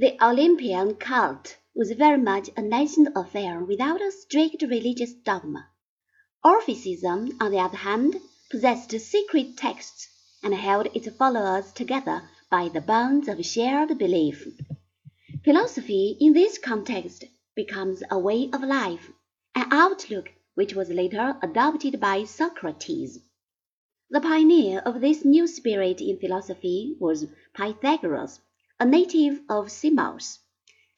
The Olympian cult was very much a national affair without a strict religious dogma. Orphicism, on the other hand, possessed secret texts, and held its followers together by the bonds of shared belief. Philosophy in this context becomes a way of life, an outlook which was later adopted by Socrates. The pioneer of this new spirit in philosophy was Pythagoras a native of Samos.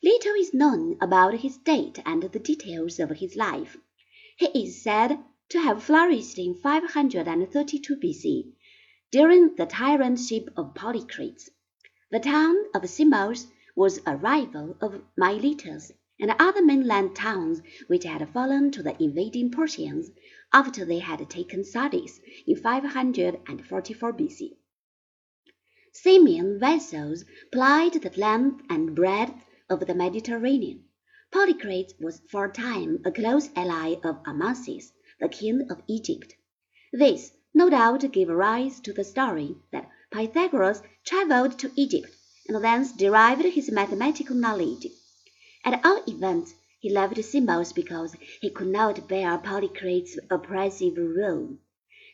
Little is known about his date and the details of his life. He is said to have flourished in 532 B.C., during the tyrantship of Polycrates. The town of Samos was a rival of Miletus and other mainland towns which had fallen to the invading Persians after they had taken Sardis in 544 B.C. Samian vessels plied the length and breadth of the Mediterranean. Polycrates was for a time a close ally of Amasis, the king of Egypt. This no doubt gave rise to the story that Pythagoras travelled to Egypt and thence derived his mathematical knowledge. At all events, he left Samos because he could not bear Polycrates' oppressive rule.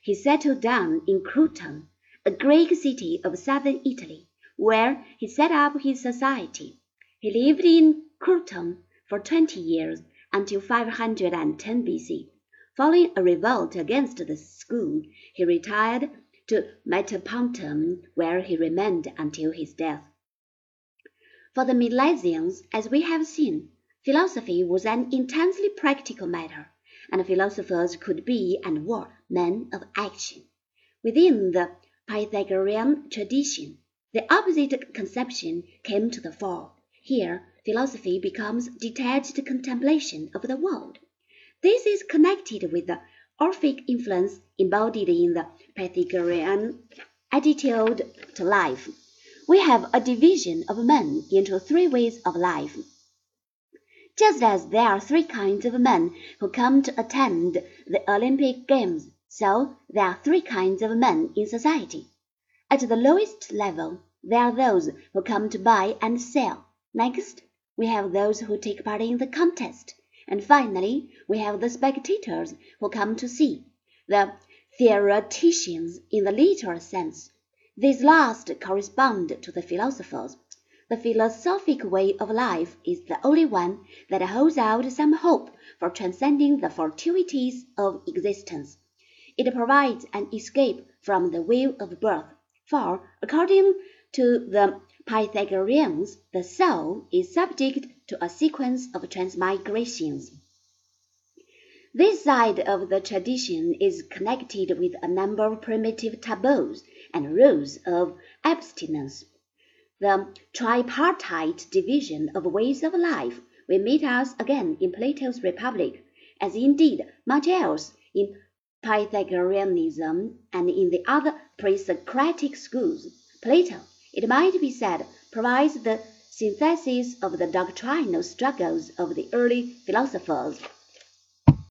He settled down in Croton a Greek city of southern Italy, where he set up his society. He lived in Croton for twenty years, until 510 B.C. Following a revolt against the school, he retired to Metapontum, where he remained until his death. For the Milesians, as we have seen, philosophy was an intensely practical matter, and philosophers could be and were men of action. Within the Pythagorean tradition, the opposite conception came to the fore. Here philosophy becomes detached contemplation of the world. This is connected with the Orphic influence embodied in the Pythagorean attitude to life. We have a division of men into three ways of life. Just as there are three kinds of men who come to attend the Olympic Games so there are three kinds of men in society. At the lowest level, there are those who come to buy and sell. Next, we have those who take part in the contest. And finally, we have the spectators who come to see, the theoreticians in the literal sense. These last correspond to the philosophers. The philosophic way of life is the only one that holds out some hope for transcending the fortuities of existence. It provides an escape from the wheel of birth, for, according to the Pythagoreans, the soul is subject to a sequence of transmigrations. This side of the tradition is connected with a number of primitive taboos and rules of abstinence. The tripartite division of ways of life will meet us again in Plato's Republic, as indeed much else in Pythagoreanism and in the other pre-Socratic schools, Plato, it might be said, provides the synthesis of the doctrinal struggles of the early philosophers.